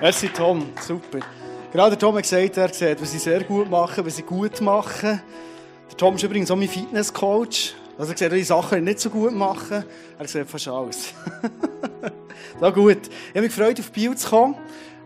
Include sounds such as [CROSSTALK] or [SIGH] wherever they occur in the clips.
Merci Tom, super. Gerade Tom hat gesagt, er sieht, was sie sehr gut machen, was sie gut machen. Der Tom ist übrigens auch mein Fitnesscoach. Also er sieht die Sachen, nicht so gut machen. Er sieht fast alles. [LAUGHS] Na gut. Ich habe mich gefreut, auf Bio zu kommen.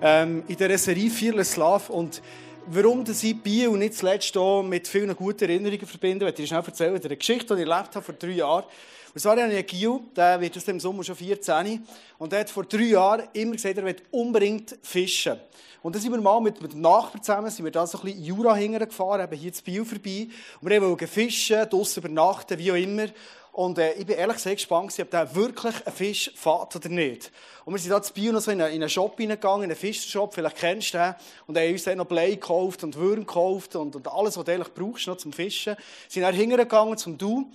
Ähm, in der Serie Fearless Love. Und warum dass ich Bio nicht zuletzt auch mit vielen guten Erinnerungen verbinde, werde ich schnell erzählen. Eine Geschichte, die ich erlebt habe vor drei Jahren. Und zwar habe ich einen Gil, der wird aus dem Sommer schon 14. Und der hat vor drei Jahren immer gesagt, er will unbedingt fischen. Und dann sind wir mal mit, mit dem Nachbarn zusammen, sind wir da so ein bisschen Jura gefahren, eben hier zu Biel vorbei. Und wir wollten fischen, draussen übernachten, wie auch immer. Und äh, ich bin ehrlich gesagt gespannt, ob der wirklich einen Fisch fährt oder nicht. Und wir sind da zu Biel noch so in einen, in einen Shop hineingegangen, in einen Fischershop, vielleicht kennst du den. Und haben uns dann noch Blei gekauft und Würm gekauft und, und alles, was du eigentlich brauchst noch zum Fischen. Wir sind dann hingegangen zum Du.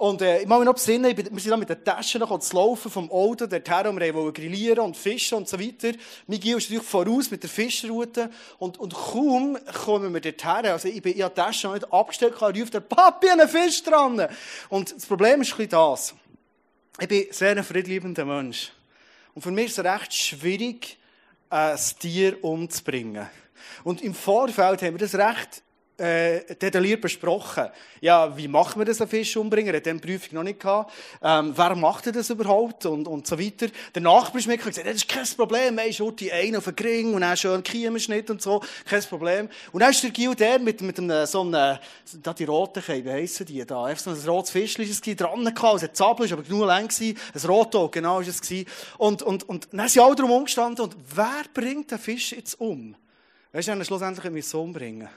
Und äh, ich mag mich noch besinnen, wir sind dann mit den Taschen noch zu laufen vom Auto dorthin, und wir wollten grillieren und fischen und so weiter. Miguel ist natürlich voraus mit der Fischerroute und, und kaum kommen wir dorthin, also ich bin in der Tasche noch nicht abgestellt, und ruft der Papi, einen Fisch dran. Und das Problem ist ein bisschen das. Ich bin sehr ein friedliebender Mensch. Und für mich ist es recht schwierig, ein Tier umzubringen. Und im Vorfeld haben wir das recht äh, detailliert besprochen. Ja, wie macht man das, einen Fisch umbringen? Er hat diese Prüfung noch nicht gehabt. Ähm, wer macht das überhaupt? Und, und so weiter. Der Nachbar ist gesagt, das ist kein Problem. Hey, schaut die einen auf den Gring und dann schön Kiemenschnitt und so. Kein Problem. Und dann ist der Gil der mit, mit einem, so einem, da die roten wie heissen die da? Einfach so ein rotes Fischchen ist es dran gehabt. Es hat Zabel, ist aber genug lang gewesen. Ein Rotauge, genau ist es gewesen. Und, und, und dann sind alle drum umgestanden. Und wer bringt den Fisch jetzt um? Weißt du, schlussendlich müssen wir umbringen.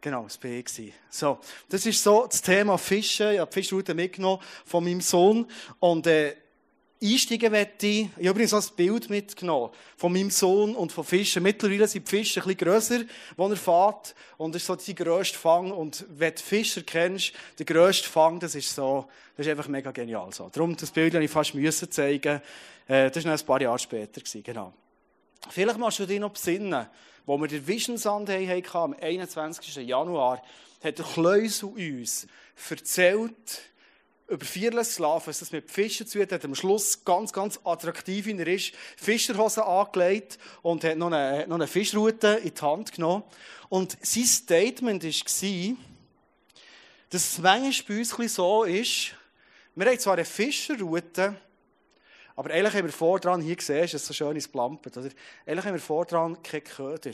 Genau, das war ich. So, das ist so das Thema Fischen. Ich habe die Fischroute mitgenommen von meinem Sohn. Und, äh, einsteigen möchte ich, ich habe übrigens auch ein Bild mitgenommen von meinem Sohn und von Fischen. Mittlerweile sind die Fische ein bisschen grösser, wo er fährt. Und das ist so sein grösster Fang. Und wenn du Fischer kennst, der grösste Fang, das ist so, das ist einfach mega genial. So. Darum, das Bild habe ich fast müssen zeigen. Äh, das war noch ein paar Jahre später. Genau. Vielleicht machst du dich noch besinnen, wo wir den Vision Sunday hatten, am 21. Januar, hat der Kleusel uns erzählt, über Fearless Love, was das mit Fischen zu tun hat, am Schluss ganz, ganz attraktiv in er ist, Fischerhosen angelegt und hat noch eine, noch eine Fischroute in die Hand genommen. Und sein Statement war, dass es manchmal bei uns so ist, wir haben zwar eine Fischerroute, aber eigentlich haben wir vor dran, hier gesehen, ist es so schön ins Plampert, oder? Eigentlich haben wir vor dran keinen Köder.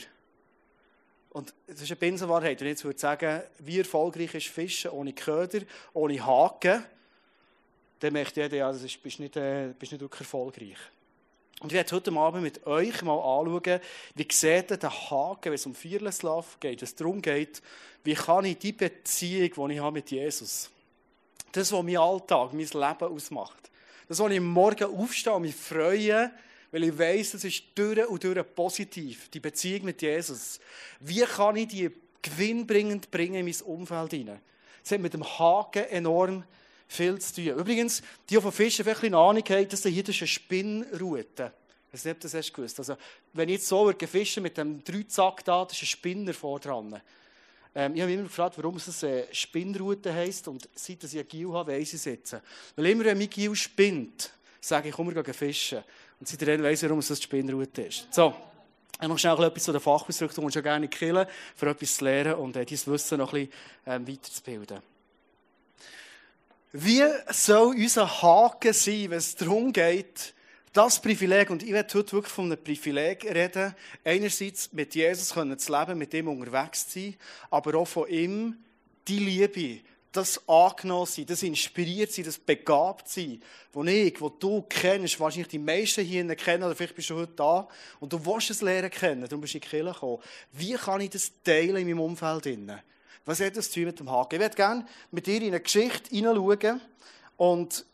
Und das ist eine Binsenwahrheit. Ich jetzt würde sagen, wie erfolgreich ist Fischen ohne Köder, ohne Haken, dann möchte jeder, ja, das ist, bist nicht, äh, bist nicht wirklich erfolgreich. Und ich werde heute Abend mit euch mal anschauen, wie sieht der Haken, wenn es um Fearless geht, wenn es darum geht, wie kann ich die Beziehung, die ich habe mit Jesus, das, was mein Alltag, mein Leben ausmacht, das, wo ich Morgen aufstehe und mich freue, weil ich weiss, das ist durch und durch positiv, die Beziehung mit Jesus. Wie kann ich die gewinnbringend bringen in mein Umfeld hinein? Das hat mit dem Haken enorm viel zu tun. Übrigens, die, von Fischen vielleicht eine Ahnung haben, das hier ist eine Spinnroute. Ich weiß nicht, das hast gewusst. Also, wenn ich jetzt so fischen mit dem Dreizack da, das ist ein Spinner vor dran. Ähm, ich habe mich immer gefragt, warum es eine Spinnroute heisst. Und seit ich Gil habe, weiss ich es jetzt. Weil immer, wenn mein Gil spinnt, sage ich, komm, wir gehen fischen. Und seitdem weiss ich, warum es eine Spinnroute ist. So. Ich noch schnell etwas zu den Fachausdrücken und schon gerne killen, für etwas zu lernen und äh, dieses Wissen noch bisschen ähm, weiterzubilden. Wie soll unser Haken sein, wenn es darum geht, das Privileg, und ich werde heute wirklich von einem Privileg reden, einerseits mit Jesus zu leben, mit ihm unterwegs zu sein, aber auch von ihm die Liebe, das angenommen sein, das inspiriert sein, das begabt sein, wo ich, wo du kennst, wahrscheinlich die meisten hier kennen, oder vielleicht bist du heute da, und du willst es lernen kennen, darum bist du in die Kirche gekommen. Wie kann ich das teilen in meinem Umfeld? Was hat das zu tun mit dem Haken? Ich würde gerne mit dir in eine Geschichte hineinschauen, und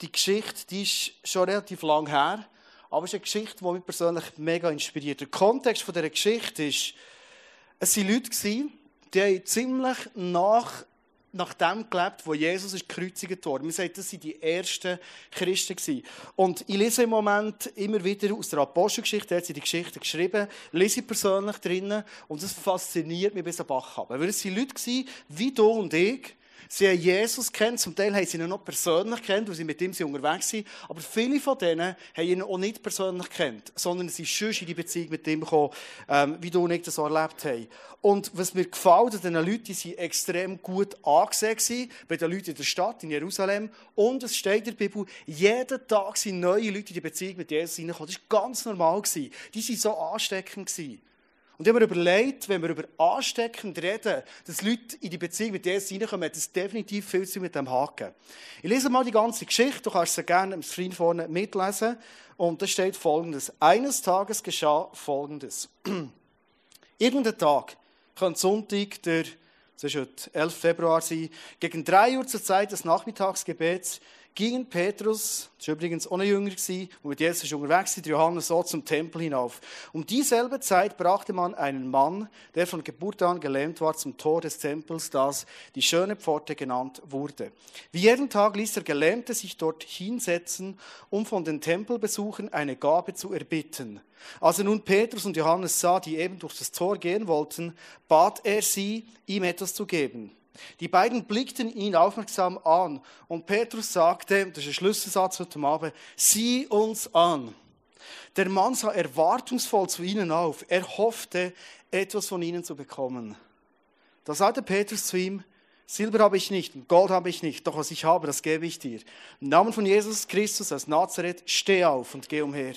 die Geschichte, die ist schon relativ lang her, aber es ist eine Geschichte, die mich persönlich mega inspiriert. Der Kontext von dieser Geschichte ist, es waren Leute, die haben ziemlich nach, nach dem gelebt, wo Jesus ist gekreuzigt wurde. Man sagt, das waren die ersten Christen. Und ich lese im Moment immer wieder aus der Apostelgeschichte, da hat sie die Geschichte geschrieben, lese ich persönlich drinnen und das fasziniert mich bis am Bach haben. Weil es waren Leute wie du und ich, Sie haben Jesus kennt, zum Teil haben sie ihn noch persönlich kennt, weil sie mit ihm unterwegs sind. Aber viele von denen haben ihn auch nicht persönlich kennt, sondern sie sind in die Beziehung mit ihm gekommen, ähm, wie du und ich das erlebt haben. Und was mir gefällt an diesen Leuten, die waren extrem gut angesehen bei den Leuten in der Stadt, in Jerusalem. Und es steht in der Bibel, jeden Tag sind neue Leute in die Beziehung mit Jesus hineingekommen. Das war ganz normal. Die waren so ansteckend. Und ich habe mir überlegt, wenn wir über ansteckend reden, dass Leute in die Beziehung mit Jesus hineinkommen, hat das definitiv viel zu mit dem Haken. Ich lese mal die ganze Geschichte, du kannst sie gerne am Screen vorne mitlesen. Und da steht folgendes. Eines Tages geschah folgendes. [CLEARS THROAT] Irgendein Tag, könnte Sonntag, der, das ist heute 11. Februar sein, gegen drei Uhr zur Zeit des Nachmittagsgebets, gingen Petrus, das war übrigens ohne Jünger, der mit Jesus unterwegs war, Johannes so zum Tempel hinauf. Um dieselbe Zeit brachte man einen Mann, der von Geburt an gelähmt war, zum Tor des Tempels, das die schöne Pforte genannt wurde. Wie jeden Tag ließ der Gelähmte sich dort hinsetzen, um von den Tempelbesuchern eine Gabe zu erbitten. Als er nun Petrus und Johannes sah, die eben durch das Tor gehen wollten, bat er sie, ihm etwas zu geben. Die beiden blickten ihn aufmerksam an und Petrus sagte, das ist ein Schlüsselsatz heute Abend, sieh uns an. Der Mann sah erwartungsvoll zu ihnen auf. Er hoffte, etwas von ihnen zu bekommen. Da sagte Petrus zu ihm, Silber habe ich nicht und Gold habe ich nicht, doch was ich habe, das gebe ich dir. Im Namen von Jesus Christus aus Nazareth, steh auf und geh umher.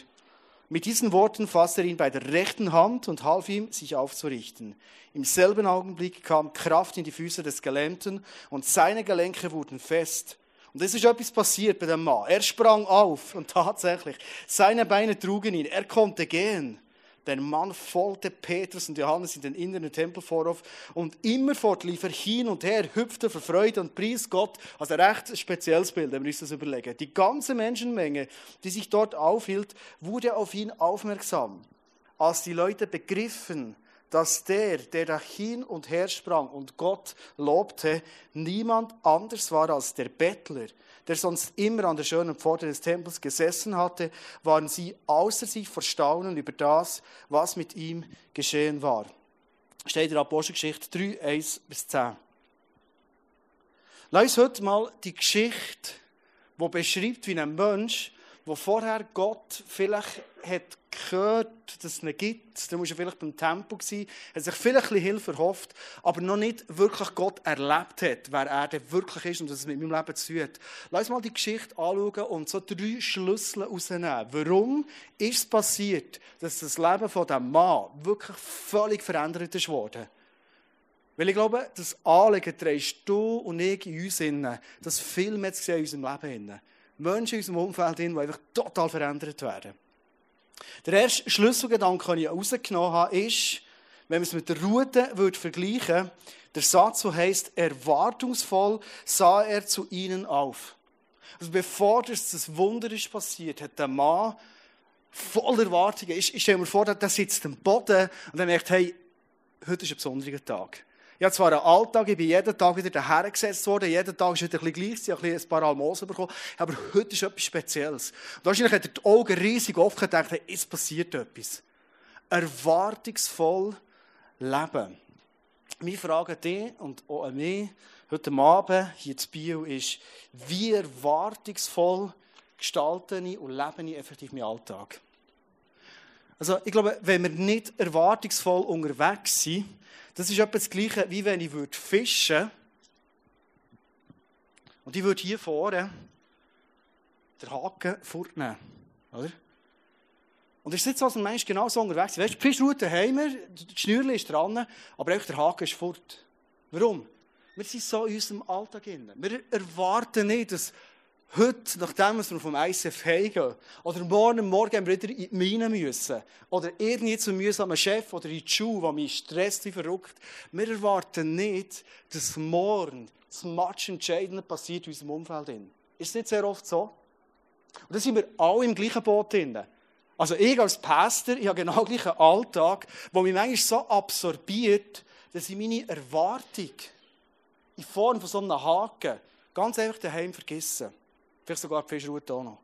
Mit diesen Worten fasste er ihn bei der rechten Hand und half ihm, sich aufzurichten. Im selben Augenblick kam Kraft in die Füße des Gelähmten und seine Gelenke wurden fest. Und es ist etwas passiert bei dem Mann. Er sprang auf und tatsächlich, seine Beine trugen ihn. Er konnte gehen. Der Mann folgte Petrus und Johannes in den inneren Tempelvorhof und immerfort lief er hin und her, hüpfte vor Freude und pries Gott. Also ein recht spezielles Bild, wenn wir uns das überlegen. Die ganze Menschenmenge, die sich dort aufhielt, wurde auf ihn aufmerksam. Als die Leute begriffen, dass der, der da hin und her sprang und Gott lobte, niemand anders war als der Bettler, der sonst immer an der schönen Pforte des Tempels gesessen hatte, waren sie außer sich vor Staunen über das, was mit ihm geschehen war. Steht in der Apostelgeschichte 3, 1 bis 10. Lass uns heute mal die Geschichte, die beschreibt, wie ein Mensch wo vorher Gott vielleicht hat gehört, dass es ihn gibt, dann war er vielleicht beim Tempel gewesen, hat sich vielleicht ein Hilfe erhofft, aber noch nicht wirklich Gott erlebt hat, wer er denn wirklich ist und was es mit meinem Leben zu tun hat. Lass uns mal die Geschichte anschauen und so drei Schlüssel rausnehmen. Warum ist es passiert, dass das Leben von diesem Mann wirklich völlig verändert ist worden? Weil ich glaube, das Anliegen trägst du und ich in uns das viel mehr zu sehen in unserem Leben innen. Menschen in unserem Umfeld, die einfach total verändert werden. Der erste Schlüsselgedanke, den ich herausgenommen habe, ist, wenn man es mit der Route würde vergleichen der Satz, der heisst, erwartungsvoll sah er zu ihnen auf. Also bevor das, das Wunder ist passiert, hat der Mann voller Erwartungen, ich, ich stelle mir vor, der sitzt am Boden und er merkt, hey, heute ist ein besonderer Tag. Ich habe zwar einen Alltag, ich bin jeden Tag wieder dahergesetzt worden, jeden Tag ist wieder ein gleich, ich habe ein paar Almosen bekommen, aber heute ist etwas Spezielles. Und wahrscheinlich hat er die Augen riesig offen gedacht, es passiert etwas. Erwartungsvoll leben. Meine Frage an dich und auch an mich heute Abend hier zu Bio ist, wie erwartungsvoll gestalte ich und lebe ich effektiv meinen Alltag? Also, ich glaube, wenn wir nicht erwartungsvoll unterwegs sind, das ist etwa das Gleiche, wie wenn ich fischen würde und ich würde hier vorne den Haken fortnehmen. Oder? Und ich sitze als ein Mensch genau so unterwegs. Weißt du, die Fischroute haben wir, die Schnürli ist dran, aber auch der Haken ist fort. Warum? Wir sind so in unserem Alltag. Wir erwarten nicht, dass heute, nachdem wir vom ICF heimgehen, oder morgen Morgen wieder in die Mine müssen, oder irgendwie zum mühsamen Chef oder in die Schule, der mich stresst wie verrückt, wir erwarten nicht, dass morgen das Match Entscheidende passiert in unserem Umfeld. Ist es nicht sehr oft so? Und da sind wir alle im gleichen Boot drin. Also ich als Pastor, ich habe genau den gleichen Alltag, der mich manchmal so absorbiert, dass ich meine Erwartung in Form von so einem Haken ganz einfach daheim vergesse. Vielleicht sogar die Fischroute auch noch.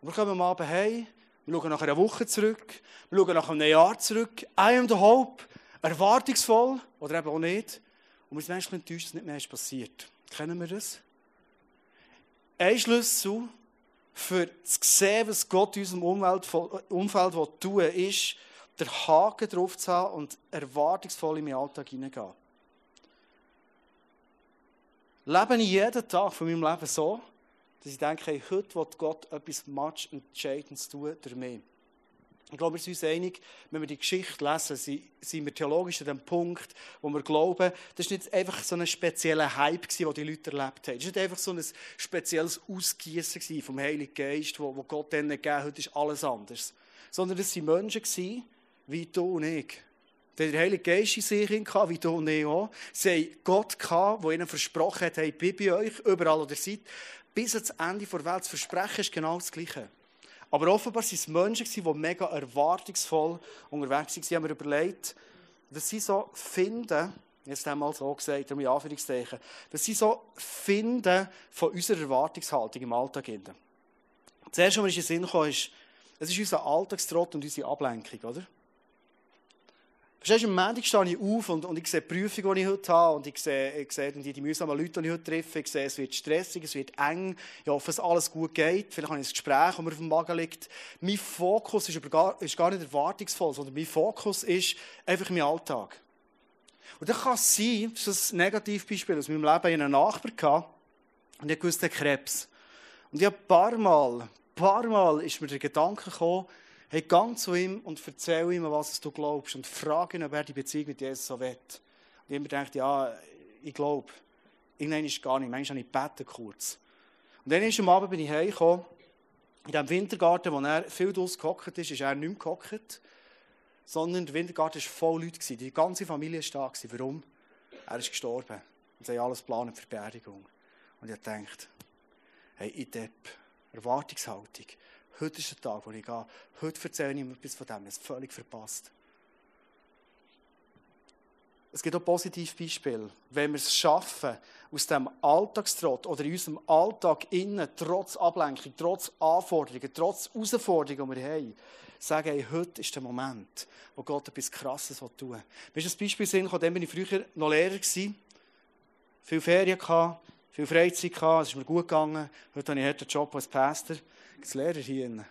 Und wir kommen am Abend heim, wir schauen nach einer Woche zurück, wir schauen nach einem Jahr zurück, I am the hope, erwartungsvoll oder eben auch nicht. Und wir sind manchmal enttäuscht, dass nicht mehr ist passiert. Kennen wir das? Ein Schlüssel für zu sehen, was Gott in unserem Umfeld, Umfeld tun will, ist, den Haken drauf zu haben und erwartungsvoll in meinen Alltag hineingehen. Lebe ich jeden Tag von meinem Leben so, dass ich denke, hey, heute wird Gott etwas much Entscheidendes tun durch mich. Ich glaube, wir sind uns einig, wenn wir die Geschichte lesen, sind wir theologisch an dem Punkt, wo wir glauben, das war nicht einfach so ein spezieller Hype, den die Leute erlebt haben. Es war nicht einfach so ein spezielles Ausgießen vom Heiligen Geist, wo, Gott denen gegeben hat, heute ist alles anders. Sondern es waren Menschen, wie du und ich. Der Heilige Geist in sich wie du und ich auch. Sie haben Gott der ihnen versprochen hat, hey, ich bin bei euch, überall, wo ihr seid. Bis ans Ende der Welt. Das Versprechen ist genau das Gleiche. Aber offenbar waren es Menschen, die mega erwartungsvoll unterwegs waren. Sie haben mir überlegt, dass sie so finden, jetzt einmal so gesagt, mit Anführungszeichen, dass sie so finden von unserer Erwartungshaltung im Alltag. Zuerst, was mir in den Sinn kam, ist, es ist unser Alltagstrott und unsere Ablenkung, oder? Verstehst du, am Montag stehe ich auf und, und ich sehe die Prüfung, die ich heute habe, und ich sehe, ich sehe die, die mühsamen Leute, die ich heute treffe. Ich sehe, es wird stressig, es wird eng. Ich hoffe, dass alles gut geht. Vielleicht habe ich ein Gespräch, das mir auf dem Magen liegt. Mein Fokus ist, gar, ist gar nicht erwartungsvoll, sondern mein Fokus ist einfach mein Alltag. Und dann kann es sein, das ist ein Negativbeispiel aus meinem Leben, hatte einen Nachbar gehabt, und ich wusste Krebs. Und ich habe ein paar Mal, ein paar Mal ist mir der Gedanke gekommen, Hey, gang zu ihm und erzähl ihm, was du glaubst. Und frag ihn, ob er die Beziehung mit Jesus so will. Und immer denkt, ja, ich glaube. Irgendwann ist gar nicht. Manchmal habe ich gebeten kurz. Und dann ist am Abend bin ich heimgekommen. In diesem Wintergarten, wo er viel draus gehockt ist, ist er nicht mehr gehockt. Sondern der Wintergarten war voll Leute. Die ganze Familie war da. Warum? Er ist gestorben. Und sie haben alles geplant für die Beerdigung. Und ich dachte, hey, ich Depp, Erwartungshaltung. Heute ist der Tag, wo ich gehe. Heute erzähle ich ihm etwas von dem. Es völlig verpasst. Es gibt auch positive Beispiele. Wenn wir es schaffen, aus dem Alltagstrott oder in unserem Alltag innen, trotz Ablenkung, trotz Anforderungen, trotz Herausforderungen, die wir haben, sagen, hey, heute ist der Moment, wo Gott etwas Krasses tun will. Mir ist ein Beispiel sehen, dann bin ich früher noch Lehrer viel Ferien viel Freizeit es ist mir gut gegangen. Heute habe ich einen Job als Pastor. Es Lehrer hier?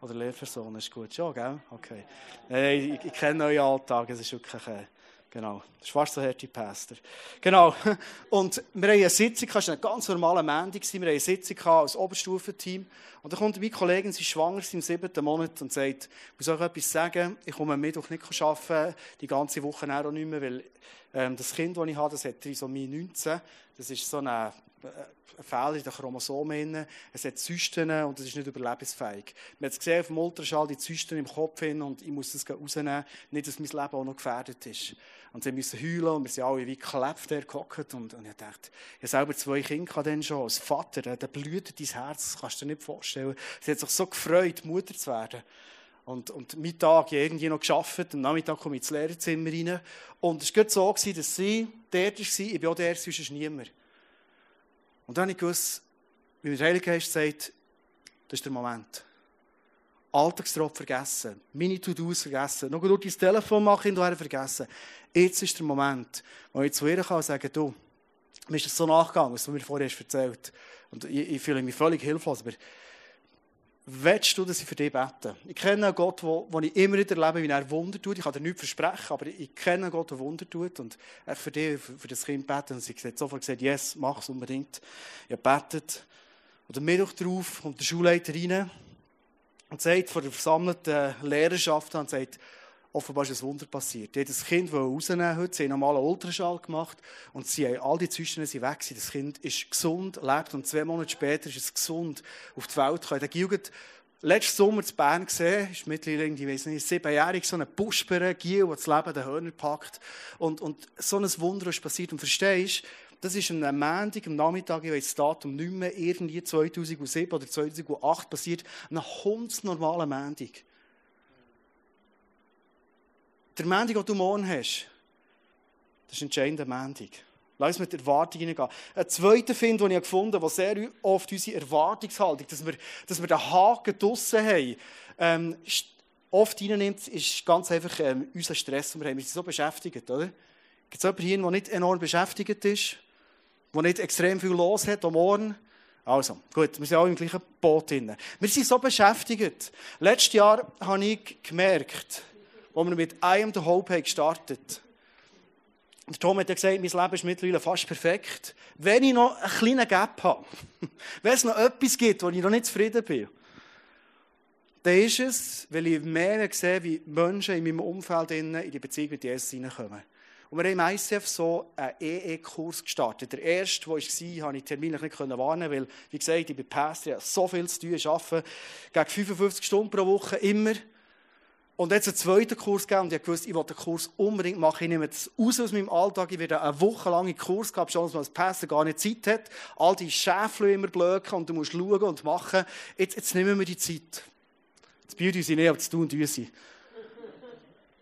Oder Lehrpersonen? Ist gut. Ja, gell? Okay. Ich, ich kenne euren Alltag. Es ist wirklich, äh, genau. Das ist so harte Pastor. Genau. [LAUGHS] Und wir haben eine Sitzung, es war ein ganz normaler Montag. Wir haben eine Sitzung als Oberstufenteam. Und dann kommt meine Kollegin, sie ist schwanger, sie im siebten Monat, und sagt, ich muss euch etwas sagen, ich komme am Mittwoch nicht arbeiten, die ganze Woche auch nicht mehr, weil ähm, das Kind, das ich habe, das hat Trisomie 19. Das ist so eine ein Fehler in den Chromosomen. Es hat Zysten und es ist nicht überlebensfähig. Man hat es gesehen auf dem Ultraschall, die Zysten im Kopf hin und ich muss das rausnehmen. Nicht, dass mein Leben auch noch gefährdet ist. Und sie müssen heulen und wir sind alle wie geklebt der. Und, und ich dachte, ich habe selber zwei Kinder dann schon. Als Vater, der blüht dein Herz, das kannst du dir nicht vorstellen. Sie hat sich so gefreut, Mutter zu werden. Und, und Mittag irgendwie noch geschafft, am Nachmittag komme ich ins Lehrerzimmer rein. Und es war so, dass sie dort war, ich bin auch der, sonst ist niemand. Und dann habe ich gewusst, wie der Heilige Geist sagt, das ist der Moment. Alltagstrott vergessen, meine To-Dos vergessen, noch durch dein Telefon machen und vergessen. Jetzt ist der Moment, wo ich zu ihr kann und sagen, du, mir ist das so nachgegangen, was du mir vorher hast erzählt. Und ich, ich fühle mich völlig hilflos, aber willst du, dass ich für dich bete? Ich kenne einen Gott, wo, wo ich immer wieder erlebe, wie er Wunder tut. Ich kann dir nichts versprechen, aber ich kenne einen Gott, der Wunder tut. Und er für dich, für, für das Kind beten. Und sie hat sofort gesagt, yes, mach es unbedingt. Ich betet. Und am Mittwoch darauf kommt der Schulleiter rein und sagt vor der versammelten Lehrerschaft und sagt, offenbar ist ein Wunder passiert. Die das Kind rausnehmen heute, sie haben nochmal einen Ultraschall gemacht und sie haben, all die Zysten sind weg Das Kind ist gesund, lebt und zwei Monate später ist es gesund auf die Welt gekommen. Der Jugend letzten Sommer zu Bern gesehen, ist mittlerweile, ich weiß nicht, siebenjährig, so ein Buschbären, Giel, der das Leben den Hörner packt. Und, und so ein Wunder ist passiert. Und verstehst, das ist am Montag, am Nachmittag, ich weiß das Datum nicht mehr, irgendwie 2007 oder 2008 passiert, ein hundsnormaler Montag. Der Montag, den du morgen hast, das ist ein entscheidender Montag. Lass uns mit Erwartungen gehen. Ein zweiter Find, den ich gefunden habe, der sehr oft unsere Erwartungshaltung, dass wir, dass wir den Haken draussen haben, ähm, oft reinnimmt, ist ganz einfach ähm, unser Stress, den wir haben. Wir sind so beschäftigt, oder? Gibt es jemanden hier, der nicht enorm beschäftigt ist? wo nicht extrem viel los hat am Morgen. Also, gut, wir sind alle im gleichen Boot drin. Wir sind so beschäftigt. Letztes Jahr habe ich gemerkt, als wir mit am the Hope haben gestartet der Tom hat ja gesagt, mein Leben ist mittlerweile fast perfekt. Wenn ich noch einen kleinen Gap habe, [LAUGHS] wenn es noch etwas gibt, wo ich noch nicht zufrieden bin, dann ist es, weil ich mehr sehe, wie Menschen in meinem Umfeld in die Beziehung mit Jesus hineinkommen. Und wir haben im ICF so einen EE-Kurs gestartet. Der erste, der war, konnte ich terminlich nicht warnen, weil, wie gesagt, ich bin Pastor, ich habe so viel zu tun, ich arbeite gegen 55 Stunden pro Woche, immer. Und jetzt einen zweiten Kurs gegeben und ich wusste, ich wollte den Kurs unbedingt machen. Ich nehme das raus aus meinem Alltag. Ich werde einen wochenlangen Kurs gehabt, schon als man als Pastor gar nicht Zeit hat. All die Schäfle immer blöken und du musst schauen und machen. Jetzt, jetzt nehmen wir die Zeit. Das Beauty sind nicht, aber das Tun sie.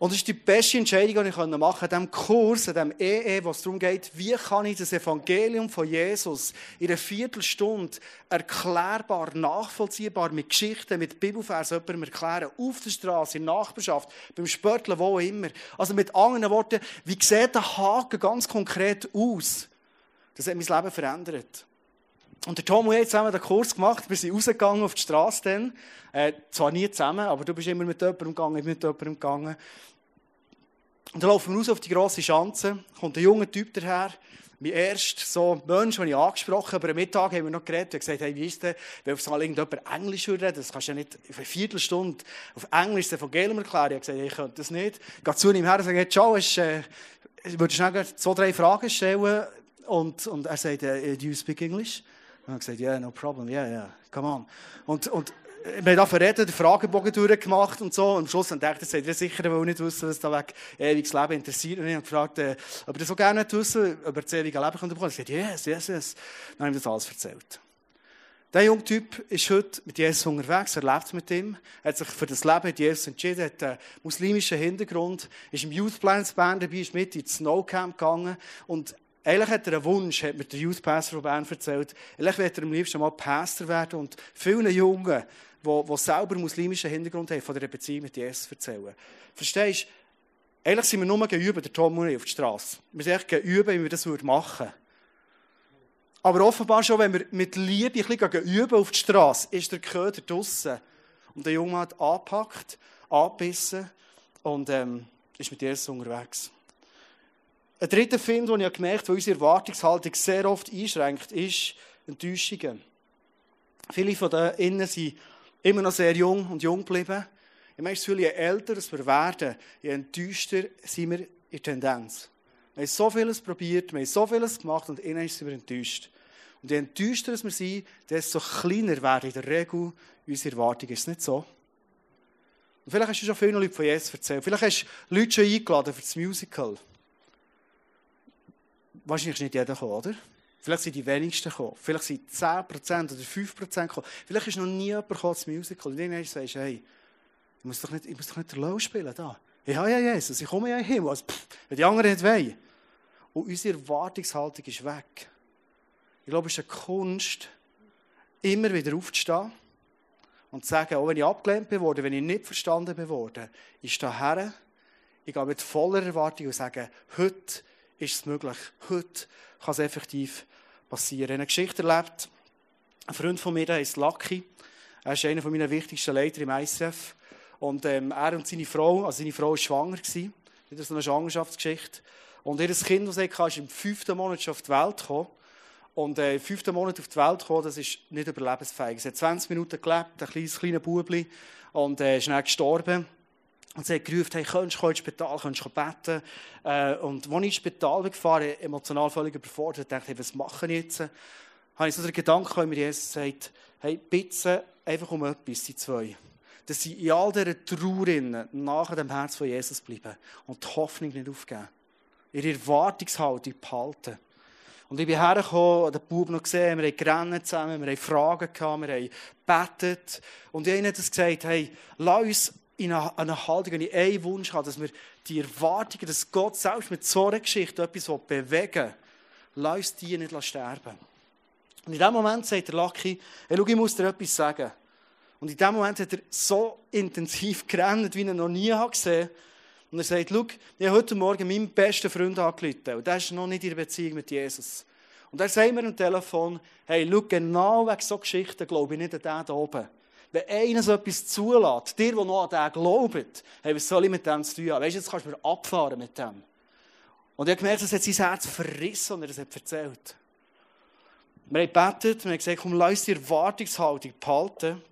Und das ist die beste Entscheidung, die ich machen konnte, an diesem Kurs, an diesem EE, wo es darum geht, wie kann ich das Evangelium von Jesus in einer Viertelstunde erklärbar, nachvollziehbar, mit Geschichten, mit Bibelversen jemandem erklären, auf der Straße, in der Nachbarschaft, beim Sporteln, wo immer. Also mit anderen Worten, wie sieht der Haken ganz konkret aus? Das hat mein Leben verändert. Und der Tom und ich zusammen den Kurs gemacht. Wir sind rausgegangen auf die Straße dann. Äh, zwar nie zusammen, aber du bist immer mit jemandem gegangen, ich bin mit jemandem gegangen. Und dann laufen wir raus auf die grosse Schanze, kommt ein junger Typ daher, mein erster so Mensch, den ich angesprochen habe, aber am Mittag haben wir noch geredet und gesagt, hey, wie ist denn, wenn auf einmal irgendjemand Englisch reden das kannst du ja nicht auf eine Viertelstunde auf Englisch das Evangelium erklären. Ich habe gesagt, ich könnte das nicht. Ich gehe zu ihm her und sage, hey, ciao, ist, äh, würdest du schnell zwei, drei Fragen stellen? Und, und er sagt, uh, do you speak English? Und ich gesagt, yeah, no problem, yeah, yeah, come on. Und, und wir haben da verreden, den Fragebogen durchgemacht und so. Und am Schluss dachte ich, seid ihr sicher, weil nicht wissen, was da weg ewiges Leben interessiert. Und ich habe gefragt, äh, ob ihr so gerne wissen, ob er das ewige Leben bekommen könnte. Ich habe gesagt, yes, yes, yes. Dann habe ich das alles erzählt. Der junge Typ ist heute mit Jesus unterwegs, er lebt mit ihm, er hat sich für das Leben mit Jesus entschieden, hat einen muslimischen Hintergrund, ist im Youth Plans Band dabei, ist mit ins Snowcamp gegangen und eigentlich hat er einen Wunsch, hat mir der Youth Pastor von Bern erzählt, eigentlich wird er am liebsten mal Pastor werden und vielen Jungen, die, selber muslimischen Hintergrund haben, von der Beziehung mit Jesus erzählen. Verstehst du? Eigentlich sind wir nur geübt, der Tom und ich, auf der Straße. Wir sind echt geübt, wie wir das machen würden. Aber offenbar schon, wenn wir mit Liebe ein bisschen üben auf der Straße, ist der Köder draussen. Und der Junge hat angepackt, angebissen und ähm, ist mit Jesus unterwegs. Ein dritter Film, den ich gemerkt habe, wo unsere Erwartungshaltung sehr oft einschränkt, ist Enttäuschungen. Viele von innen sind immer noch sehr jung und jung geblieben. Ich meine, je älter wir werden, je enttäuschter sind wir in der Tendenz. Wir haben so vieles probiert, wir haben so vieles gemacht und innen sind wir enttäuscht. Und je enttäuschter wir sind, desto kleiner werden in der Regel unsere Erwartungen. Ist nicht so? Und vielleicht hast du schon viele Leute von Jesus erzählt. Vielleicht hast du Leute schon eingeladen für das Musical wahrscheinlich ist nicht jeder gekommen, oder? Vielleicht sind die wenigsten gekommen. Vielleicht sind 10% oder 5% gekommen. Vielleicht ist noch nie jemand gekommen Musical. Und irgendwann sagst du, hey, ich muss doch nicht, ich muss doch nicht der Low spielen da. Habe ja Jesus, ich komme ja in den Himmel. Also, pff, die anderen nicht wollen. Und unsere Erwartungshaltung ist weg. Ich glaube, es ist eine Kunst, immer wieder aufzustehen und zu sagen, auch wenn ich abgelehnt bin worden, wenn ich nicht verstanden bin worden, ich stehe her, ich gehe mit voller Erwartung und sage, heute ist es möglich. Heute kann es effektiv passieren. Eine Geschichte erlebt, ein Freund von mir, heißt Lucky. Er ist einer meiner wichtigsten Leiter im ICF. Und ähm, er und seine Frau, also seine Frau war schwanger. Gewesen. Das ist so eine Schwangerschaftsgeschichte. Und ihr Kind, das er ist im fünften Monat schon auf die Welt gekommen. Und äh, im fünften Monat auf die Welt gekommen, das ist nicht überlebensfähig. Es hat 20 Minuten gelebt, ein kleines, kleines Bubli, und äh, ist dann gestorben. Und sie hat gerufen, hey, könntest du ins Spital, könntest du beten? Äh, und als ich ins Spital gefahren emotional völlig überfordert, dachte ich, was mache ich jetzt? Habe ich so den Gedanken, wenn mir Jesus sagt, hey, bitte einfach um etwas, die zwei. Dass sie in all dieser Trauer nach dem Herz von Jesus bleiben und die Hoffnung nicht aufgeben. Ihre Erwartungshaltung behalten. Und ich bin hergekommen, den Bub noch gesehen, wir haben gerannt zusammen, wir haben Fragen gehabt, wir haben gebetet. Und ich habe das gesagt, hey, lass uns in einer, Haltung, wenn ich einen Wunsch habe, dass wir die Erwartungen, dass Gott selbst mit so einer Geschichte etwas bewegen will, lass uns die nicht sterben. Und in dem Moment sagt der Lucky, hey, schau, ich muss dir etwas sagen. Und in dem Moment hat er so intensiv [LAUGHS] gerannt, wie er noch nie gesehen hat. Und er sagt, schau, ich habe heute Morgen meinen besten Freund angerufen. Und der ist noch nicht in der Beziehung mit Jesus. Und er sagt mir am Telefon, hey, schau, genau wegen so Geschichten glaube ich nicht an den da oben. Wenn einer so etwas zulässt, dir, der noch an den glaubt, hey, was soll ich mit dem zu tun haben? Weißt du, jetzt kannst du mir abfahren mit dem. Und ich habe gemerkt, es hat sein Herz verrissen und er es hat erzählt. Wir haben gebetet, wir haben gesagt, komm, lass die Erwartungshaltung behalten.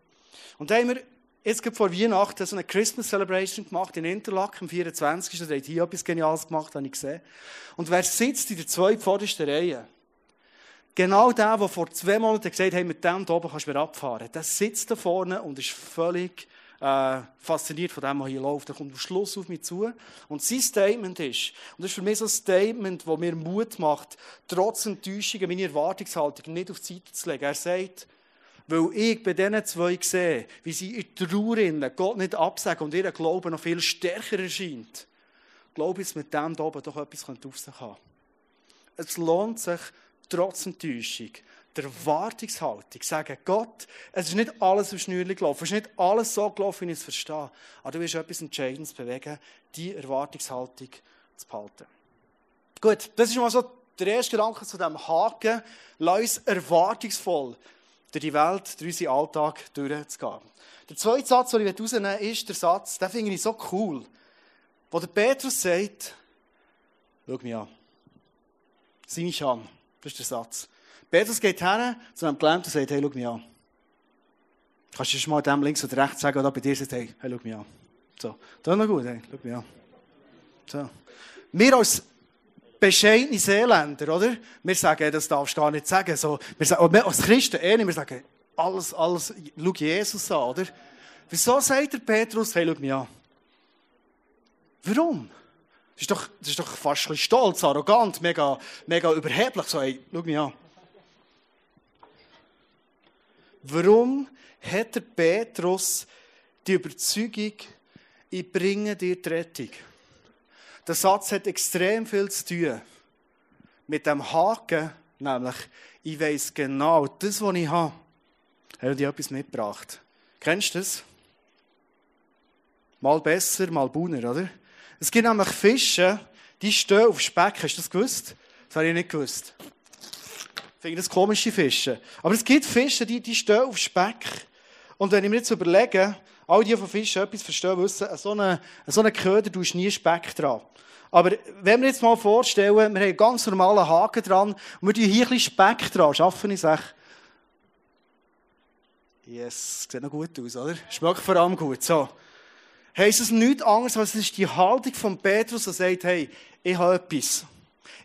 Und dann haben wir jetzt vor Weihnachten so eine Christmas Celebration gemacht in Interlaken am 24. Da hat hier etwas Geniales gemacht, habe ich gesehen. Und wer sitzt in der zweitvordersten Reihe? Genau der, der vor zwei Monaten gesagt hat, mit dem hier oben kannst du mir abfahren. Der sitzt da vorne und ist völlig äh, fasziniert von dem, was hier läuft. Er kommt am Schluss auf mich zu. Und sein Statement ist, und das ist für mich so ein Statement, das mir Mut macht, trotz Enttäuschungen meine Erwartungshaltung nicht auf die Seite zu legen. Er sagt, weil ich bei diesen zwei sehe, wie sie in Trauer Gott nicht absagen und ihr Glauben noch viel stärker erscheint, glaube ich, dass mit dem hier oben doch etwas auf sich Es lohnt sich, trotz Enttäuschung, der Erwartungshaltung, sagen, Gott, es ist nicht alles auf Schnürli gelaufen, es ist nicht alles so gelaufen, wie ich es verstehe, aber du wirst etwas Entscheidendes bewegen, die Erwartungshaltung zu behalten. Gut, das ist mal so der erste Gedanke zu diesem Haken. Lass uns erwartungsvoll durch die Welt, durch unseren Alltag durchzugehen. Der zweite Satz, den ich herausnehmen will, ist der Satz, den finde ich so cool, wo der Petrus sagt, schau mich an, sieh mich an. Das ist der Satz. Petrus geht hin zu einem Gelähmten und sagt, hey, schau mich an. Kannst du mal dem links oder rechts sagen, oder bei dir sagt, hey, hey, schau mich an. So, das ist noch gut, hey, schau mich an. So. Wir als bescheidene Seeländer, oder? Wir sagen, das darfst du gar nicht sagen. So, wir sagen, als Christen eh nicht, wir sagen, alles, alles, schau Jesus an, oder? Wieso sagt der Petrus, hey, schau mich an? Warum? Das ist doch, das ist doch fast ein stolz, arrogant, mega, mega überheblich. So, hey, schau mich an. Warum hat der Petrus die Überzeugung, ich bringe dir die Rettung? Der Satz hat extrem viel zu tun mit dem Haken, nämlich, ich weiß genau, das, was ich habe, hat dir etwas mitgebracht. Kennst du das? Mal besser, mal bunner, oder? Es gibt nämlich Fische, die stehen auf Speck. Hast du das gewusst? Das habe ich nicht gewusst. Ich finde das komische Fische. Aber es gibt Fische, die, die stehen auf Speck. Und wenn ich mir jetzt überlege, all die von Fischen etwas verstehen, wissen, so einen so Köder tust nie Speck dran. Aber wenn wir jetzt mal vorstellen, wir haben einen ganz normalen Haken dran und wir tun hier ein bisschen Speck dran, schaffen ich es Yes, sieht noch gut aus, oder? Schmeckt vor allem gut. So heisst es nichts anderes, als es ist die Haltung von Petrus, der sagt, hey, ich habe etwas.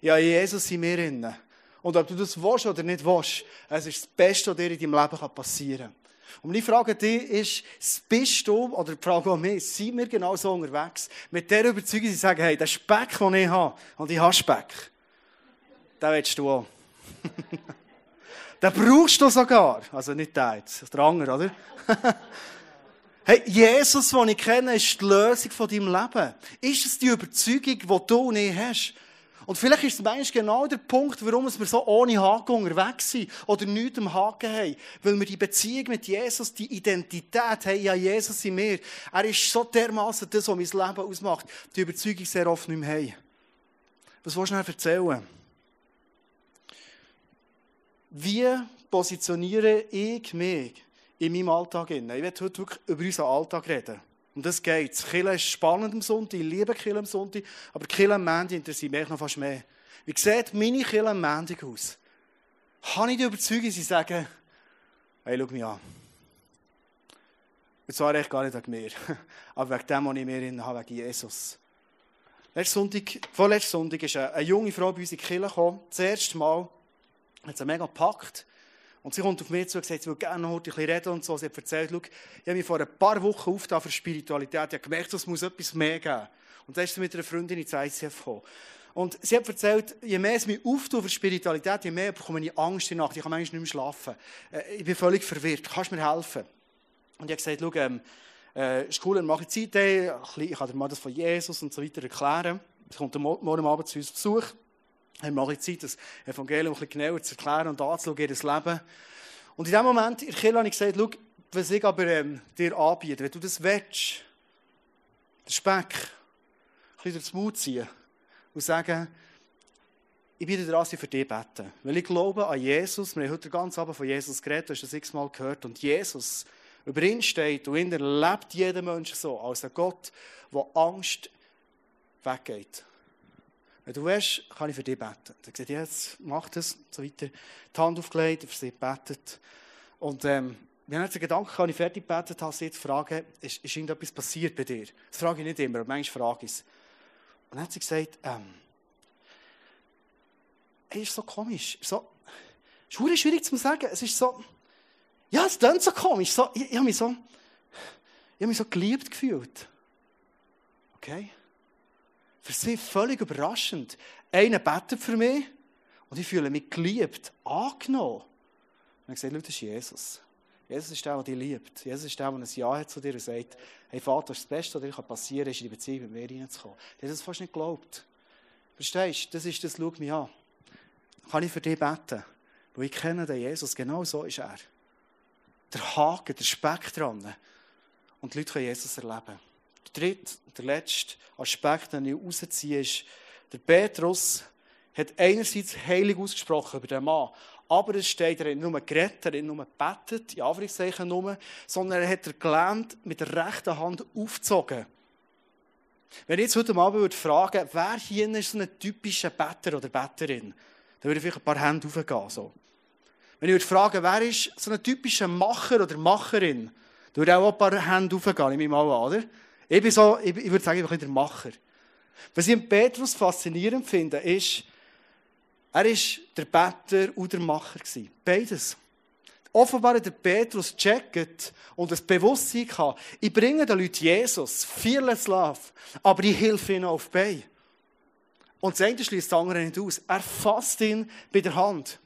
Habe Jesus in mir drin. Und ob du das willst oder nicht willst, es ist das Beste, was dir in deinem Leben passieren kann. Und meine Frage dich ist, bist du, oder die Frage an mich, sind wir genau so unterwegs, mit der Überzeugung, sie sagen, hey, der Speck, den ich habe, und ich habe Speck, den willst du auch. [LAUGHS] den brauchst du sogar. Also nicht der jetzt, der andere, oder? [LAUGHS] Hey, Jesus, den ich kenne, ist die Lösung von deinem Leben. Ist es die Überzeugung, die du nicht hast? Und vielleicht ist es manchmal genau der Punkt, warum wir so ohne Haken unterwegs sind oder nichts am Haken haben. Weil wir die Beziehung mit Jesus, die Identität haben, ja, Jesus in mir. Er ist so dermaßen das, was mein Leben ausmacht. Die Überzeugung sehr oft nicht mehr haben. Was willst du erzählen? Wie positioniere ich mich in meinem Alltag. Ich werde heute wirklich über unseren Alltag reden. Um das geht. Kille ist spannend am Sonntag, ich liebe Kille am Sonntag, aber Kille am Montag interessiert mich noch fast mehr. Wie sieht meine Kille am Montag aus? Habe ich die Überzeugung, sie sagen, hey, schau mich an. Und zwar echt gar nicht wegen mir, [LAUGHS] aber wegen dem, was ich mir habe, wegen Jesus. Letzten Sonntag, vorletzten Sonntag ist eine, junge Frau bei uns in die Kirche. Das erste Mal hat sie mega gepackt. Und sie kommt auf mich zu und sagt, sie will gerne noch ein reden und so. Sie hat erzählt, ich habe mich vor ein paar Wochen aufgetan für Spiritualität. Ich habe gemerkt, es muss etwas mehr geben. Und dann ist sie mit einer Freundin ins ICF gekommen. Und sie hat erzählt, je mehr es mich auftue für Spiritualität, je mehr bekomme ich Angst in der Nacht. Ich kann manchmal nicht mehr schlafen. Äh, ich bin völlig verwirrt. Kannst du mir helfen? Und ich habe gesagt, schau, ähm, äh, ist cool, dann mache ich Zeit, ich kann dir mal das von Jesus und so weiter erklären. Sie kommt morgen Abend zu uns Besuch dann mache ich Zeit, das Evangelium ein bisschen genauer zu erklären und anzuschauen, ihr Leben. Und in dem Moment, in der habe ich gesagt, schau, was ich aber ähm, dir anbiete, wenn du das willst, den Speck, ein bisschen durchs Mut ziehen und sagen, ich bin dran, für dich beten. Weil ich glaube an Jesus. Wir haben heute ganz Abend von Jesus geredet, du hast das x-mal gehört. Und Jesus, über ihn steht und ihn erlebt jeder Mensch so, als ein Gott, der Angst weggeht. Wenn du willst, kann ich für dich beten. Er sagt, jetzt mach das und so weiter. Die Hand aufgelegt, für sie betet. Und ähm, haben jetzt den Gedanken, kann ich fertig gebetet habe, sie zu fragen, ist, ist irgendetwas passiert bei dir? Das frage ich nicht immer, aber manchmal frage ich es. Und dann hat sie gesagt, ähm, hey, ist so komisch. So, ist schwierig zu sagen. Es ist so, ja, es klingt so komisch. So, ich, ich habe mich so, ich habe mich so geliebt gefühlt. Okay? Für sie völlig überraschend. Einer betet für mich und ich fühle mich geliebt, angenommen. Und er gesagt, das ist Jesus. Jesus ist der, der dich liebt. Jesus ist der, der ein Ja hat zu dir und sagt, hey Vater, das Beste, was dir passieren kann, ist in die Beziehung mit mir reinzukommen. Der hat das fast nicht geglaubt. Verstehst du? Das ist das, schau mich an kann ich für dich beten. Weil ich kenne den Jesus, genau so ist er. Der Haken, der Speck dran. Und die Leute können Jesus erleben. Der der letzte Aspekt, den ich rausziehe, ist, der Petrus hat einerseits heilig ausgesprochen über den Mann, aber es steht, er hat nicht nur geredet, er hat nur gebetet, in Anführungszeichen nur, sondern er hat er gelernt, mit der rechten Hand aufgezogen. Wenn ich jetzt heute Abend fragen würde, wer hier ist so ein typischer Better oder Betterin? dann würde ich vielleicht ein paar Hände aufgehen. So. Wenn ich würde fragen, wer ist so ein typischer Macher oder Macherin, dann würde auch ein paar Hände aufgehen, nehme ich mal an, oder? Ich, bin so, ich, würde sagen, ich bin der Macher. Was ich in Petrus faszinierend finde, ist, er ist der Better und der Macher. Beides. Offenbar hat der Petrus gecheckt und das Bewusstsein gehabt, ich bringe den Leuten Jesus, fearless love, aber ich helfe ihnen auf Beine. Und das eine schließt das andere nicht aus. Er fasst ihn bei der Hand.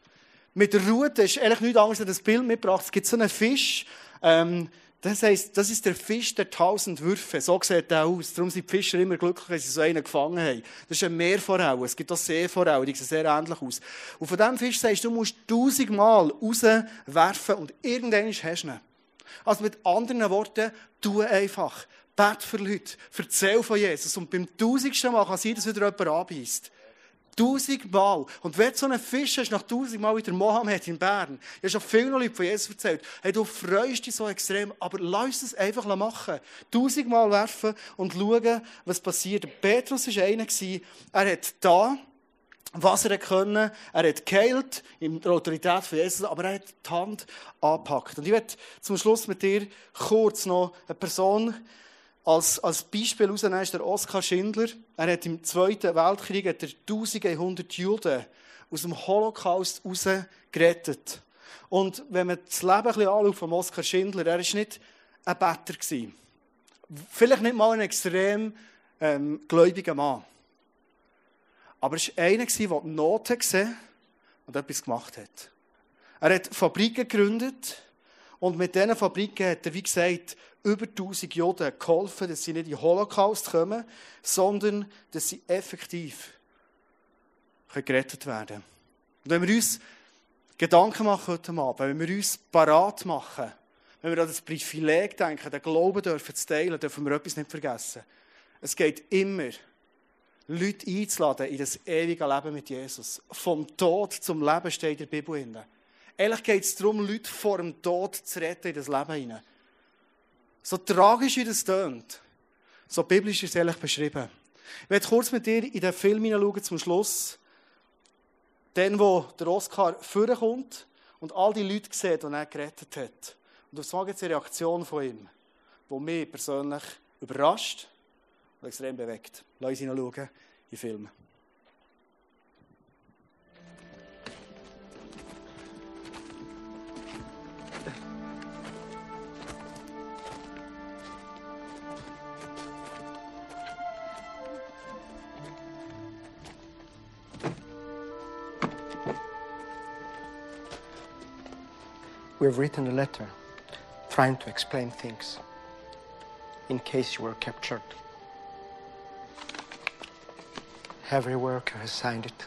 Mit der Rute ist eigentlich nichts anderes als das Bild mitgebracht. Es gibt so einen Fisch, ähm, das heisst, das ist der Fisch der tausend Würfe. So sieht er aus. Darum sind die Fischer immer glücklich, wenn sie so einen gefangen haben. Das ist ein Meerforelle. Es gibt auch Seeforelle, die sehen sehr ähnlich aus. Und von diesem Fisch sagst du, du musst tausendmal rauswerfen und irgendwann hast du ihn. Also mit anderen Worten, tu einfach. Bet für Leute. Erzähl von Jesus. Und beim tausendsten Mal kann sein, dass wieder jemand anbeißt. Tausendmal. Und wenn du so einen Fisch hast, nach tausendmal wie der Mohammed in Bern, ich habe schon viele Leute von Jesus erzählt, hey, du freust dich so extrem, aber lass es einfach machen. Tausendmal werfen und schauen, was passiert. Petrus war einer, er hat da, was er können. Er hat geheilt in der Autorität von Jesus, aber er hat die Hand angepackt. Und ich werde zum Schluss mit dir kurz noch eine Person als, als Beispiel herausnehmen ist der Oskar Schindler. Er hat im Zweiten Weltkrieg hat er 1100 Juden aus dem Holocaust gerettet. Und wenn man das Leben ein bisschen von Oskar Schindler, er war nicht ein Better. Vielleicht nicht mal ein extrem ähm, gläubiger Mann. Aber er war einer, der die Not gesehen und etwas gemacht hat. Er hat Fabriken gegründet und mit diesen Fabriken hat er, wie gesagt, über 1000 Juden geholfen, dass sie nicht in den Holocaust kommen, sondern dass sie effektiv gerettet werden Und wenn wir uns Gedanken machen heute Abend, wenn wir uns parat machen, wenn wir an das Privileg denken, den Glauben dürfen zu teilen, dürfen wir etwas nicht vergessen. Es geht immer, Leute einzuladen in das ewige Leben mit Jesus. Vom Tod zum Leben steht in der Bibel. Ehrlich geht es darum, Leute vor dem Tod zu retten in das Leben hinein. So tragisch wie das tönt, so biblisch ist es ehrlich beschrieben. Ich werde kurz mit dir in den Film hineinschauen zum Schluss. Den, wo der Oscar vorkommt und all die Leute sieht, die er gerettet hat. Und das war jetzt eine Reaktion von ihm, die mich persönlich überrascht und extrem bewegt. Lass uns hineinschauen in den Film. We have written a letter trying to explain things in case you were captured. Every worker has signed it.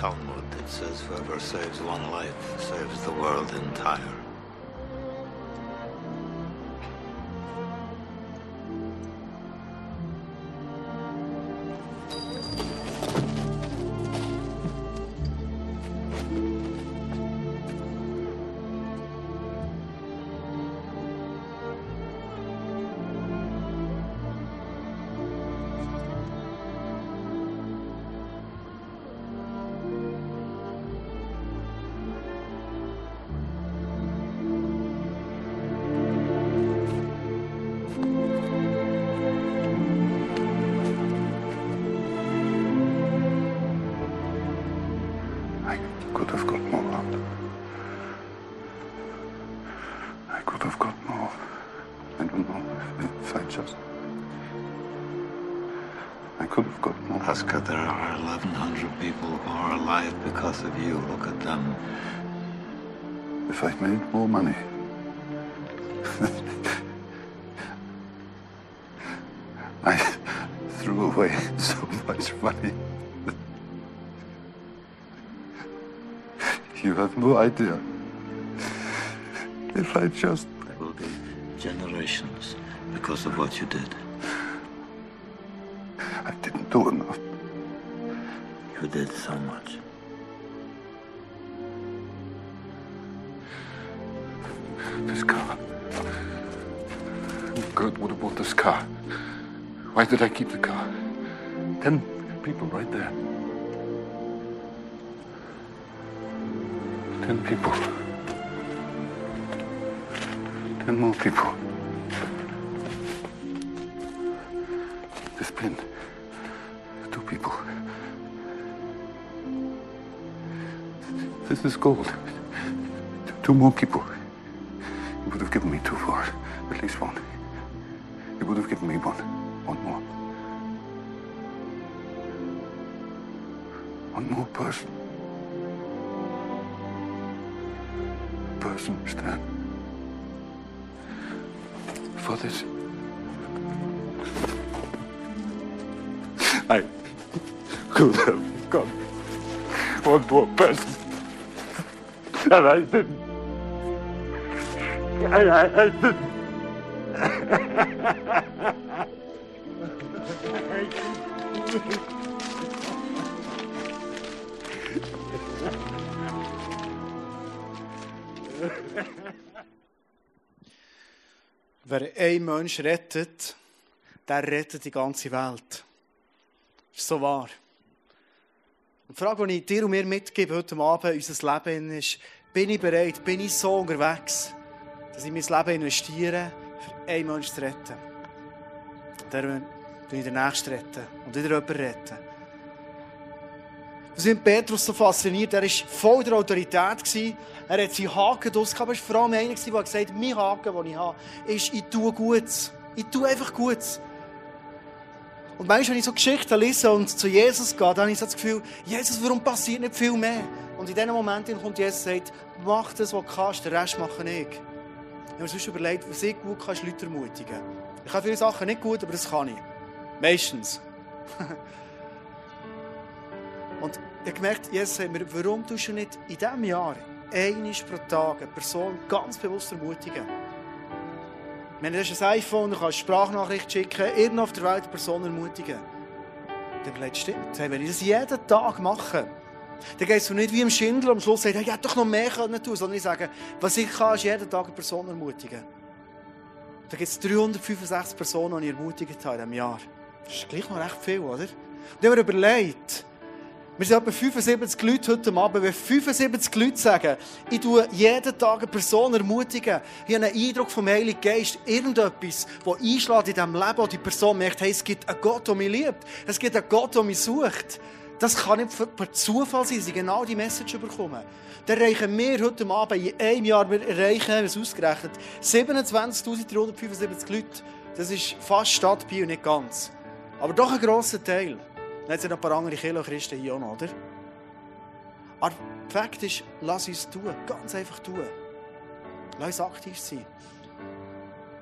Talmud. It says, Whoever saves one life saves the world entire. Could have got more out. I could have got more. I don't know if I just. I could have got more. Oscar, there are 1,100 people who are alive because of you. Look at them. If I'd made more money. [LAUGHS] I threw away [LAUGHS] so much money. You have no idea. If I just. There will be generations because of what you did. I didn't do enough. You did so much. This car. Gert would have bought this car. Why did I keep the car? Ten people right there. Ten people. Ten more people. This pin. Two people. This is gold. Two more people. He would have given me two for. At least one. He would have given me one. One more. One more person. Person, Stan. For this. I could have got one more person. And I didn't. And I, I didn't. Wer einen Mensch rettet, der rettet die ganze Welt. Ist so wahr. Und die Frage, die ich dir und mir mitgebe heute Abend unser Leben ist, bin ich bereit, bin ich so unterwegs, dass ich mein Leben investiere, für einen Menschen zu retten. Dann will ich den Nächsten retten und wieder jemanden retten. Was mich Petrus so fasziniert, er war voll der Autorität. Er hat seinen Haken draus gehabt, aber er war vor allem einer, der gesagt hat, mein Haken, den ich habe, ist, ich tue Gutes. Ich tue einfach Gutes. Und manchmal, wenn ich so Geschichten lese und zu Jesus gehe, dann habe ich so das Gefühl, Jesus, warum passiert nicht viel mehr? Und in diesen Momenten kommt Jesus und sagt, mach das, was du kannst, den Rest mache ich. Ich habe mir sonst überlegt, was ich gut kann, ist Leute ermutigen. Ich kann viele Sachen nicht gut, aber das kann ich. Meistens. [LAUGHS] Und ich habe gemerkt, Jesus warum tust du nicht in diesem Jahr einmal pro Tag eine Person ganz bewusst ermutigen? Wenn du ein iPhone, du kannst Sprachnachricht schicken, irgendwo auf der Welt eine Person ermutigen. Dann bleibt stimmt. Hey, Wenn ich das jeden Tag mache, dann geht es nicht wie im Schindler am Schluss sagt, ich hätte doch noch mehr können tun sondern ich sage, was ich kann, ist jeden Tag eine Person ermutigen. Da gibt es 365 Personen, die ich ermutigt habe in diesem Jahr. Das ist gleich noch recht viel, oder? Und ich habe überlegt, wir sind etwa 75 Leute heute Abend. Wenn 75 Leute sagen, ich tue jeden Tag eine Person ermutigen, ich habe einen Eindruck vom Heiligen Geist, irgendetwas, das einschlägt in diesem Leben, wo die Person merkt, hey, es gibt einen Gott, der mich liebt. Es gibt einen Gott, der mich sucht. Das kann nicht per Zufall sein, ich genau die Message bekomme. Dann erreichen wir heute Abend in einem Jahr, wir erreichen, haben wir es ausgerechnet, 27.375 Leute. Das ist fast Stadt Biel, nicht ganz. Aber doch ein grosser Teil. Dann hat es noch ein paar andere Kilo Christen hier auch noch, oder? Aber Fakt ist, lass uns tun. Ganz einfach tun. Lass uns aktiv sein.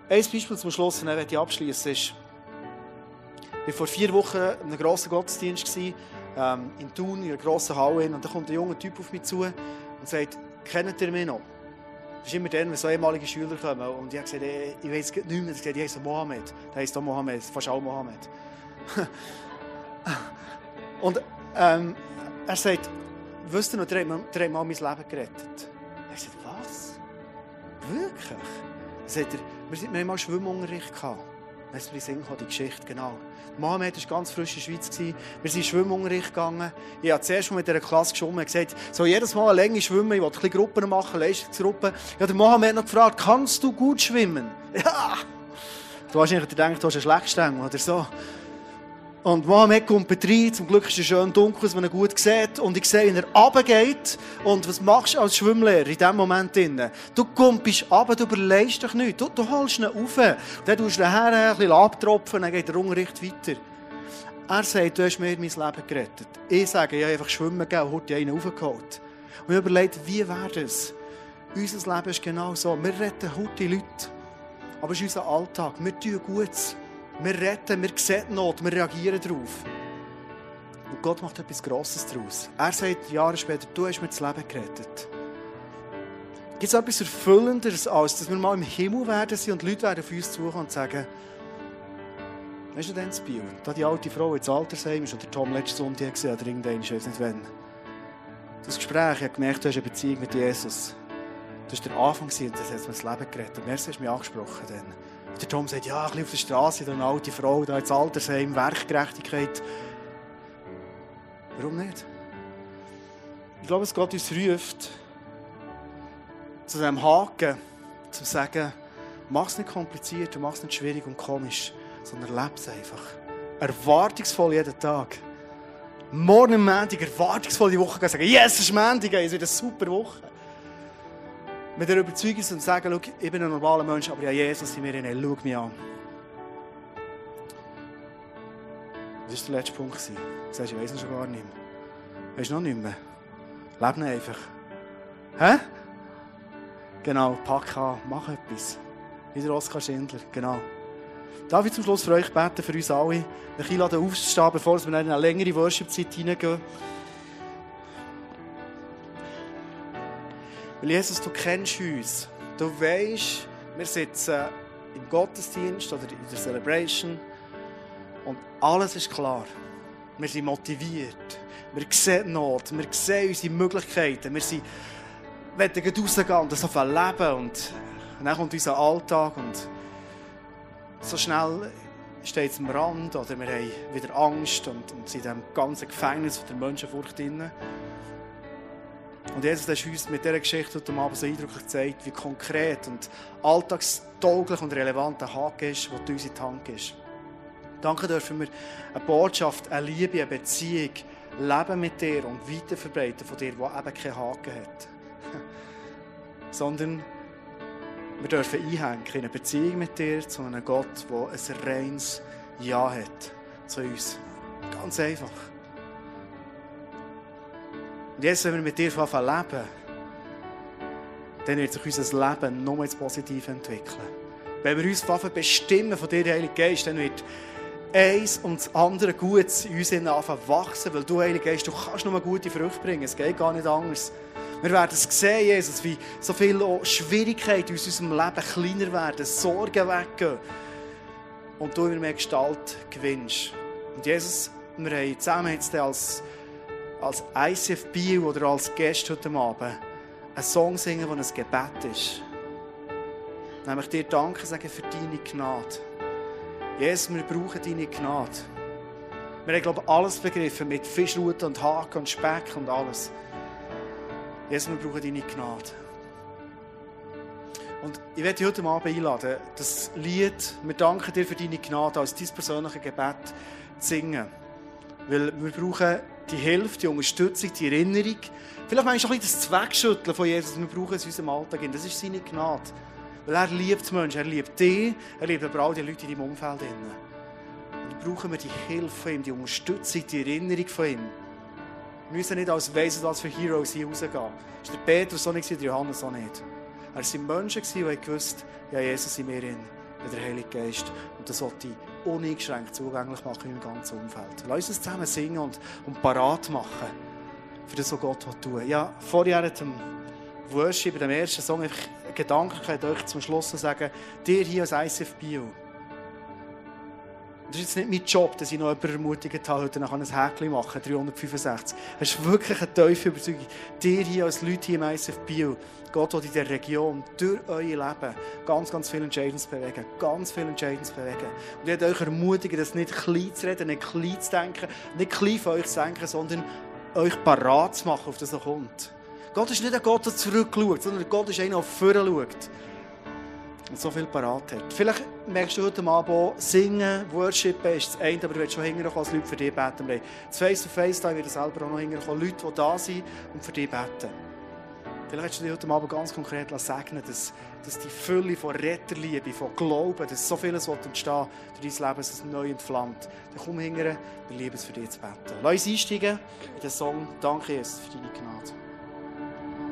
Ein Beispiel zum Schluss, dann werde ich abschließen, ist, ich war vor vier Wochen in einem grossen Gottesdienst. ähm, in Thun, in einer grossen Halle. Und da kommt ein junger Typ auf mich zu und sagt, kennt ihr mich noch? Das ist immer dann, wenn so ehemalige Schüler kommen. Und ich habe gesagt, ich, ich weiß nicht mehr. Ich habe gesagt, Mohammed. Der heisst auch Mohammed, fast auch Mohammed. [LAUGHS] und ähm, er sagt, wisst ihr noch, der hat, mir- der hat mal mein Leben gerettet. Ich sagte, was? Wirklich? Dann sagt er, wir, sind, wir haben mal Schwimmunterricht gehabt. Dann ist mir die Geschichte, genau. Mohammed war ganz frisch in der Schweiz. Wir sind in Schwimmunterricht gegangen. Ich habe zuerst mal mit dieser Klasse geschwommen und gesagt, so jedes Mal eine Länge schwimmen, ich wollte ein Gruppen machen, Leistungsgruppen. Habe den Mohammed noch gefragt, kannst du gut schwimmen? [LAUGHS] Ja! Du hast eigentlich gedacht, du hast einen Schlechtstängel oder so. Und Mohammed kommt rein, zum Glück ist es schön dunkel, dass man ihn gut sieht. Und ich sehe, wie er runtergeht. Und was machst du als Schwimmlehrer in diesem Moment? drin? Du kommst runter, du überlegst dich nicht. Du, du holst ihn rauf. Dann tust du ihn her, ein bisschen abtropfen, dann geht der Unterricht weiter. Er sagt, du hast mir mein Leben gerettet. Ich sage, ich habe einfach schwimmen gegeben heute einen raufgeholt. Und ich überlegt, wie wäre das? Unser Leben ist genau so. Wir retten heute Leute. Aber es ist unser Alltag. Wir tun Gutes. Wir retten, wir sehen Not, wir reagieren darauf. Und Gott macht etwas Grosses daraus. Er sagt Jahre später, du hast mir das Leben gerettet. Gibt es etwas Erfüllenderes, als dass wir mal im Himmel werden sind und Leute werden auf uns zukommen und sagen, weißt du denn das Biel? Da die alte Frau ins Altersheim ist, oder Tom letzte Sonntag gesehen, oder irgendein, ich weiß nicht wann. Das Gespräch, ich habe gemerkt, du hast eine Beziehung mit Jesus. Das war der Anfang und das hat mir das Leben gerettet. Merci, hast du mich angesprochen. Dann. Der Tom sagt, ja, ein bisschen auf der Straße, da eine alte Frau, da ins Altersheim, Werkgerechtigkeit. Warum nicht? Ich glaube, dass Gott uns ruft, zu diesem Haken, zu sagen, mach es nicht kompliziert mach es nicht schwierig und komisch, sondern lebe es einfach. Erwartungsvoll jeden Tag. Morgen Montag erwartungsvoll die Woche gehen, sagen, yes, es ist Montag, es wird eine super Woche. Mit der Überzeugung und sagen, ich bin ein normaler Mensch, aber ja, Jesus in mir hinein, schau mich an. Was war der letzte Punkt? Du sagst, ich weiss ihn schon gar nicht mehr. Weißt du noch nicht mehr? Lebe ihn einfach. Hä? Genau, pack an, mach etwas. Wie der Oskar Schindler, genau. Darf ich zum Schluss für euch beten, für uns alle? Ich einladen aufzustehen, bevor wir in eine längere Worship-Zeit hineingehen. Weil Jesus, du kennst uns. Du weißt, wir sitzen im Gottesdienst oder in der Celebration und alles ist klar. Wir sind motiviert. Wir sehen Not. Wir sehen unsere Möglichkeiten. Wir sind, wollen rausgehen und das auf ein Leben. Und dann kommt unser Alltag und so schnell steht es am Rand oder wir haben wieder Angst und, und sind in diesem ganzen Gefängnis von der Menschenfurcht drin. Und Jesus hast uns mit dieser Geschichte heute Abend so eindrücklich gezeigt, wie konkret und alltagstauglich und relevant der Haken ist, der uns Hand gibst. Danke dürfen wir eine Botschaft, eine Liebe, eine Beziehung leben mit dir und weiterverbreiten von dir, die eben keinen Haken hat. [LAUGHS] Sondern wir dürfen einhängen in eine Beziehung mit dir zu einem Gott, der ein reines Ja hat zu uns. Ganz einfach. Und jetzt, wenn wir mit dir anfangen leben, dann wird sich unser Leben noch ins Positive entwickeln. Wenn wir uns anfangen bestimmen von dir, Heilige Geist, dann wird eins und das andere Gutes in uns anfangen wachsen, weil du, Heilige Geist, du kannst nur gute Früchte bringen. Es geht gar nicht anders. Wir werden es sehen, Jesus, wie so viele Schwierigkeiten in unserem Leben kleiner werden, Sorgen weggehen und du immer mehr Gestalt gewinnst. Und Jesus, wir haben zusammen jetzt als, als ICF Bio oder als Gäste heute Abend einen Song singen, der ein Gebet ist. Nämlich dir Danke sagen für deine Gnade. Jesus, wir brauchen deine Gnade. Wir haben, glaube ich, alles begriffen mit Fischruten und Haken und Speck und alles. Jesus, wir brauchen deine Gnade. Und ich werde dich heute Abend einladen, das Lied «Wir danken dir für deine Gnade» als dein persönliches Gebet zu singen. Weil wir brauchen die Hilfe, die Unterstützung, die Erinnerung. Vielleicht manchmal auch ein bisschen das Zweckschütteln von Jesus. Wir brauchen es in unserem Alltag. Das ist seine Gnade. Weil er liebt Menschen, er liebt dich, er liebt aber auch die Leute in deinem Umfeld. Und dann brauchen wir die Hilfe von ihm, die Unterstützung, die Erinnerung von ihm. Wir müssen nicht als Weisen, als für Heroes hier rausgehen. Das war der Petrus so nicht, der Johannes auch nicht. Er waren Menschen, die gewusst ja, Jesus in mir, in der Heilige Geist. Und das wollte ich uneingeschränkt zugänglich machen im ganzen Umfeld. Lass uns zusammen singen und, und parat machen für das, was Gott tun will. Ja, vorher hat dem Worship, dem ersten Song, einfach Gedanken euch zum Schluss zu sagen, dir hier als ICF Bio, das ist jetzt nicht mein Job, dass ich noch jemanden ermutigt habe, heute noch ein Häkchen machen 365. Es ist wirklich eine tiefe Überzeugung. Dir hier als Leute hier im ICF Bio, Gott will in dieser Region durch euer Leben ganz, ganz viele Entscheidungen bewegen. Ganz viele Entscheidungen bewegen. Und ich möchte euch ermutigen, das nicht klein zu reden, nicht klein zu denken, nicht klein von euch zu denken, sondern euch parat zu machen, auf das noch kommt. Gott ist nicht ein Gott, der zurückschaut, sondern Gott ist einer, der vorne schaut und so viel parat hat. Vielleicht merkst du heute Abend auch, singen, worshipen ist das eine, aber du willst schon hinterher als Leute für dich beten. Das Face-to-Face, da wird selber auch noch hinterher Leute, die da sind und für dich beten. Vielleicht willst du dich heute Abend ganz konkret segnen, dass, dass die Fülle von Retterliebe, von Glauben, dass so vieles entstehen durch dein Leben, dass es neu entflammt. Dann komm hinterher, wir lieben es für dich zu beten. Lass uns einsteigen in den Song «Danke Jesus für deine Gnade».